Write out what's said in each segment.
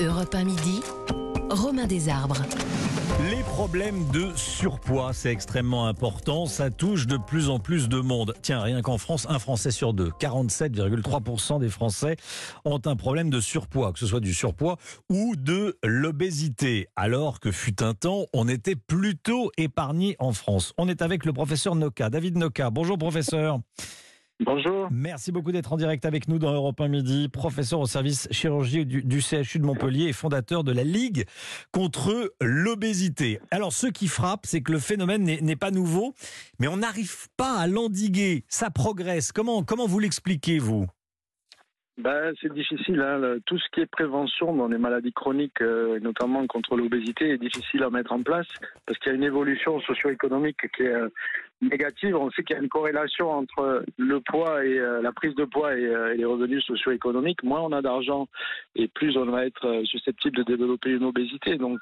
Europe 1 midi, Romain Desarbres. Les problèmes de surpoids, c'est extrêmement important. Ça touche de plus en plus de monde. Tiens, rien qu'en France, un Français sur deux, 47,3% des Français ont un problème de surpoids, que ce soit du surpoids ou de l'obésité. Alors que fut un temps, on était plutôt épargné en France. On est avec le professeur Noka, David Noka. Bonjour professeur. Bonjour. Merci beaucoup d'être en direct avec nous dans Europe 1 Midi. Professeur au service chirurgie du, CHU de Montpellier et fondateur de la Ligue contre l'obésité. Alors, ce qui frappe, c'est que le phénomène n'est pas nouveau, mais on n'arrive pas à l'endiguer. Ça progresse. Comment, comment vous l'expliquez, vous? Ben, c'est difficile. Hein. Tout ce qui est prévention dans les maladies chroniques, euh, notamment contre l'obésité, est difficile à mettre en place parce qu'il y a une évolution socio-économique qui est euh, négative. On sait qu'il y a une corrélation entre le poids et euh, la prise de poids et, et les revenus socio-économiques. Moins on a d'argent et plus on va être susceptible de développer une obésité. Donc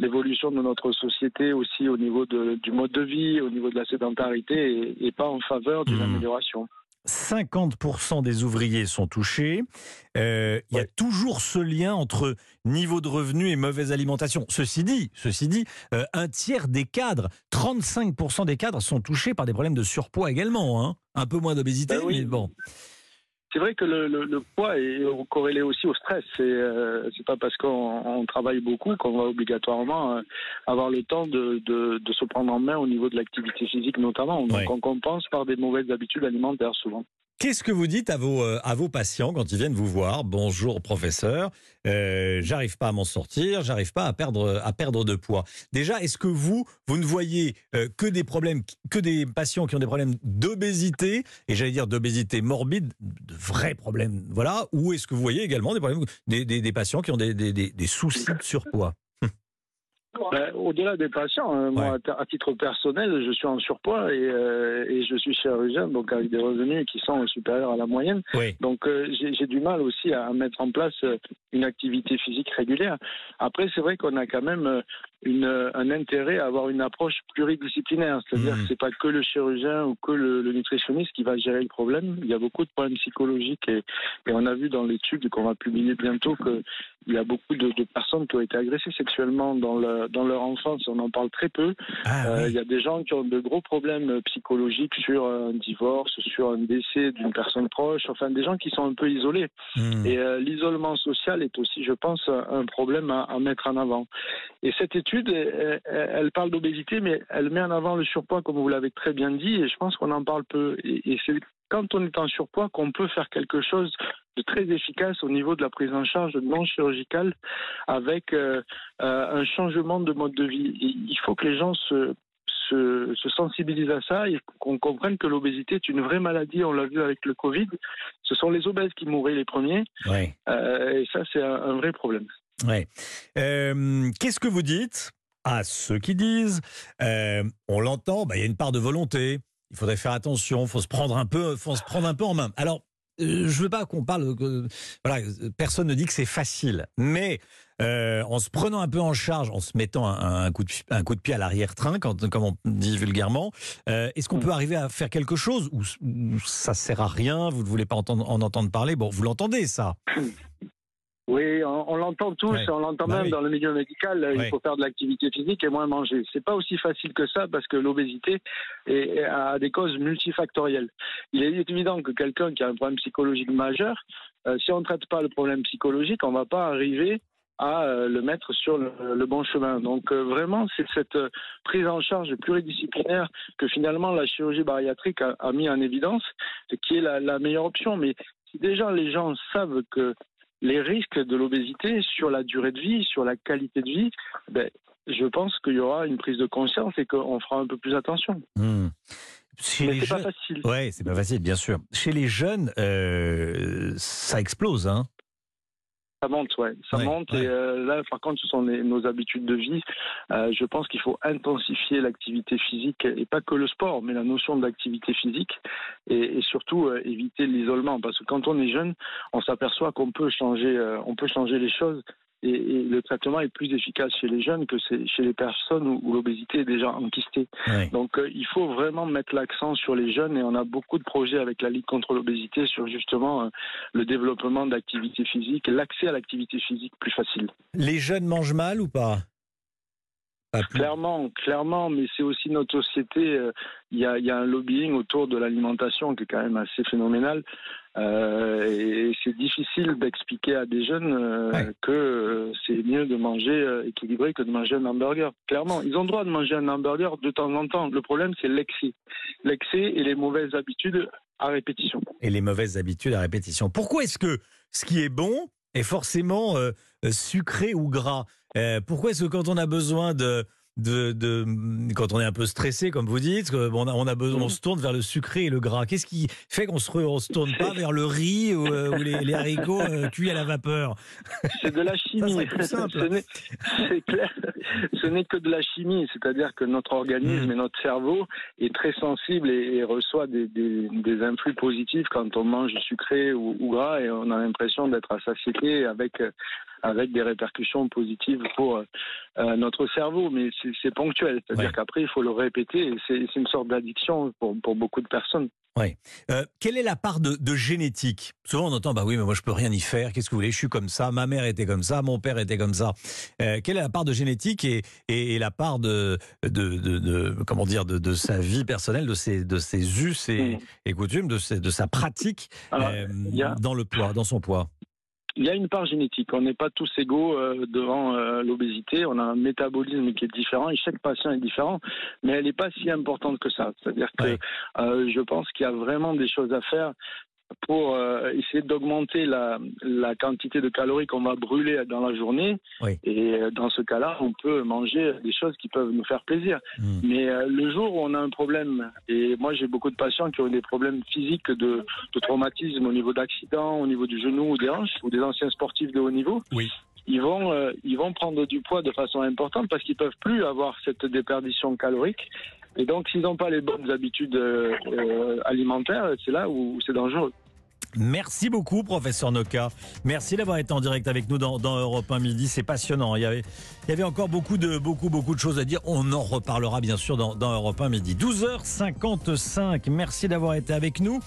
l'évolution de notre société aussi au niveau de, du mode de vie, au niveau de la sédentarité, est, est pas en faveur d'une mmh. amélioration. 50% des ouvriers sont touchés. Euh, il y a toujours ce lien entre niveau de revenu et mauvaise alimentation. Ceci dit, ceci dit euh, un tiers des cadres, 35% des cadres sont touchés par des problèmes de surpoids également. Hein. Un peu moins d'obésité, ben oui. mais bon. C'est vrai que le, le, le, poids est corrélé aussi au stress. C'est euh, pas parce qu'on travaille beaucoup qu'on va obligatoirement euh, avoir le temps de, de, de, se prendre en main au niveau de l'activité physique notamment. Donc ouais. on compense par des mauvaises habitudes alimentaires souvent. Qu'est-ce que vous dites à vos, euh, à vos patients quand ils viennent vous voir? Bonjour professeur, euh, j'arrive pas à m'en sortir, j'arrive pas à perdre, à perdre de poids. Déjà, est-ce que vous, vous ne voyez euh, que des problèmes, que des patients qui ont des problèmes d'obésité, et j'allais dire d'obésité morbide, de vrais problèmes, voilà, ou est-ce que vous voyez également des problèmes, des, des, des patients qui ont des, des, des soucis de surpoids? Ben, Au-delà des patients, hein, moi, à titre personnel, je suis en surpoids et, euh, et, je suis chirurgien, donc avec des revenus qui sont supérieurs à la moyenne. Oui. Donc euh, j'ai du mal aussi à mettre en place euh, une activité physique régulière. Après, c'est vrai qu'on a quand même euh, une, un intérêt à avoir une approche pluridisciplinaire, c'est-à-dire mmh. que c'est pas que le chirurgien ou que le, le, nutritionniste qui va gérer le problème. Il y a beaucoup de problèmes psychologiques et, et on a vu dans l'étude qu'on va publier bientôt qu'il y a beaucoup de, de, personnes qui ont été agressées sexuellement dans, le, dans leur enfance. On en parle très peu. Ah, euh, oui. Il y a des gens qui ont de gros problèmes psychologiques sur un divorce, sur un décès d'une personne proche, enfin des gens qui sont un peu isolés. Mmh. Et euh, l'isolement social est aussi, je pense, un problème à, à mettre en avant. Et cette étude, elle, elle parle d'obésité, mais elle met en avant le surpoids, comme vous l'avez très bien dit, et je pense qu'on en parle peu. Et, c'est quand on est en surpoids qu'on peut faire quelque chose de très efficace au niveau de la prise en charge non chirurgicale avec euh, euh, un changement de mode de vie. Il faut que les gens se, se, se sensibilisent à ça et qu'on comprenne que l'obésité est une vraie maladie. On l'a vu avec le Covid. Ce sont les obèses qui mouraient les premiers. Euh, et ça, c'est un, un, vrai problème. Ouais. Euh, Qu'est-ce que vous dites à ceux qui disent, euh, on l'entend, bah, il y a une part de volonté. Il faudrait faire attention, faut se prendre un peu, faut se prendre un peu en main. Alors, euh, je veux pas qu'on parle, voilà, personne ne dit que c'est facile, mais euh, en se prenant un peu en charge, en se mettant un, un coup, de, un coup de pied à l'arrière-train, comme on dit vulgairement, euh, est-ce qu'on peut arriver à faire quelque chose ou, ou, ça sert à rien Vous ne voulez pas entendre, en entendre parler? Bon, vous l'entendez ça oui, on, on l'entend tous, ouais. on l'entend bah même oui. dans le milieu médical. Ouais. Il faut faire de l'activité physique et moins manger. C'est pas aussi facile que ça parce que l'obésité a des causes multifactorielles. Il est évident que quelqu'un qui a un problème psychologique majeur, euh, si on ne traite pas le problème psychologique, on va pas arriver à euh, le mettre sur le, le bon chemin. Donc euh, vraiment, c'est cette euh, prise en charge pluridisciplinaire que finalement la chirurgie bariatrique a, a mis en évidence, qui est la, la meilleure option. Mais si déjà les gens savent que les risques de l'obésité sur la durée de vie, sur la qualité de vie, ben, je pense qu'il y aura une prise de conscience et qu'on fera un peu plus attention. Mmh. Chez Mais les c'est pas facile. Ouais, c'est pas facile, bien sûr. Chez les jeunes, euh, ça explose, hein ça monte, ouais, ça ouais, monte. Ouais. Et euh, là, par contre, ce sont les, nos habitudes de vie. Euh, je pense qu'il faut intensifier l'activité physique et pas que le sport, mais la notion d'activité physique et, et surtout euh, éviter l'isolement. Parce que quand on est jeune, on s'aperçoit qu'on peut changer, on peut changer les choses et, le traitement est plus efficace chez les jeunes que chez les personnes où, l'obésité est déjà enquistée. Donc euh, il faut vraiment mettre l'accent sur les jeunes et on a beaucoup de projets avec la Ligue contre l'obésité sur justement euh, le développement d'activité physique, l'accès à l'activité physique plus facile. Les jeunes mangent mal ou pas? Clairement, clairement, mais c'est aussi notre société. Euh, il y, a, un lobbying autour de l'alimentation qui est quand même assez phénoménal. Euh, et c'est difficile d'expliquer à des jeunes euh, que c'est mieux de manger équilibré que de manger un hamburger. Clairement, ils ont le droit de manger un hamburger de temps en temps. Le problème, c'est l'excès. L'excès et les mauvaises habitudes à répétition. Et les mauvaises habitudes à répétition. Pourquoi est-ce que ce qui est bon est forcément sucré ou gras? Pourquoi est-ce que quand on a besoin de, de, quand on est un peu stressé, comme vous dites, on a, on a besoin, on mmh. se tourne vers le sucré et le gras. Qu'est-ce qui fait qu'on se, se tourne pas vers le riz ou, euh, les, haricots euh, cuits à la vapeur? C'est de la chimie. C'est clair. Ce n'est que de la chimie, c'est-à-dire que notre organisme mmh. et notre cerveau est très sensible et, reçoit des, des, influx positifs quand on mange sucré ou, ou gras et on a l'impression d'être à satiété avec avec des répercussions positives pour euh, notre cerveau, mais c'est ponctuel. C'est-à-dire qu'après, il faut le répéter c'est une sorte d'addiction pour, pour, beaucoup de personnes. Oui. Euh, quelle est la part de, de, génétique? Souvent on entend bah oui mais moi je peux rien y faire. Qu'est-ce que vous voulez? Je suis comme ça. Ma mère était comme ça. Mon père était comme ça. Euh, quelle est la part de génétique et, et, la part de, de, de, comment dire de, sa vie personnelle, de ses de ses us et, mm. et coutumes, de, de sa pratique dans le poids, dans son poids? Il y a une part génétique. On n'est pas tous égaux euh, devant euh, l'obésité. On a un métabolisme qui est différent et chaque patient est différent, mais elle n'est pas si importante que ça. C'est-à-dire que euh, je pense qu'il y a vraiment des choses à faire pour euh, essayer d'augmenter la, la, quantité de calories qu'on va brûler dans la journée. Et euh, dans ce cas-là, on peut manger des choses qui peuvent nous faire plaisir. Hmm. Mais euh, le jour où on a un problème, et moi j'ai beaucoup de patients qui ont des problèmes physiques de, de traumatisme au niveau d'accidents, au niveau du genou ou des hanches, ou des anciens sportifs de haut niveau. Oui. Ils vont, ils vont prendre du poids de façon importante parce qu'ils peuvent plus avoir cette déperdition calorique et donc, s'ils n'ont pas les bonnes habitudes euh, alimentaires, c'est là où c'est dangereux. Merci beaucoup, professeur Noka. Merci d'avoir été en direct avec nous dans, Europe 1 Midi. C'est passionnant. Il y, avait, il y avait encore beaucoup de, beaucoup, beaucoup de choses à dire. On en reparlera bien sûr dans, dans Europe 1 Midi. 12h55. Merci d'avoir été avec nous.